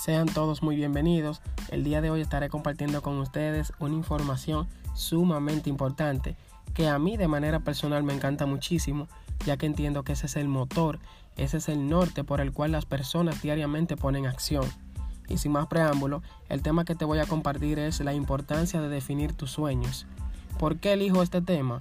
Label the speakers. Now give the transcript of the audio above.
Speaker 1: Sean todos muy bienvenidos. El día de hoy estaré compartiendo con ustedes una información sumamente importante que a mí de manera personal me encanta muchísimo, ya que entiendo que ese es el motor, ese es el norte por el cual las personas diariamente ponen acción. Y sin más preámbulo, el tema que te voy a compartir es la importancia de definir tus sueños. ¿Por qué elijo este tema?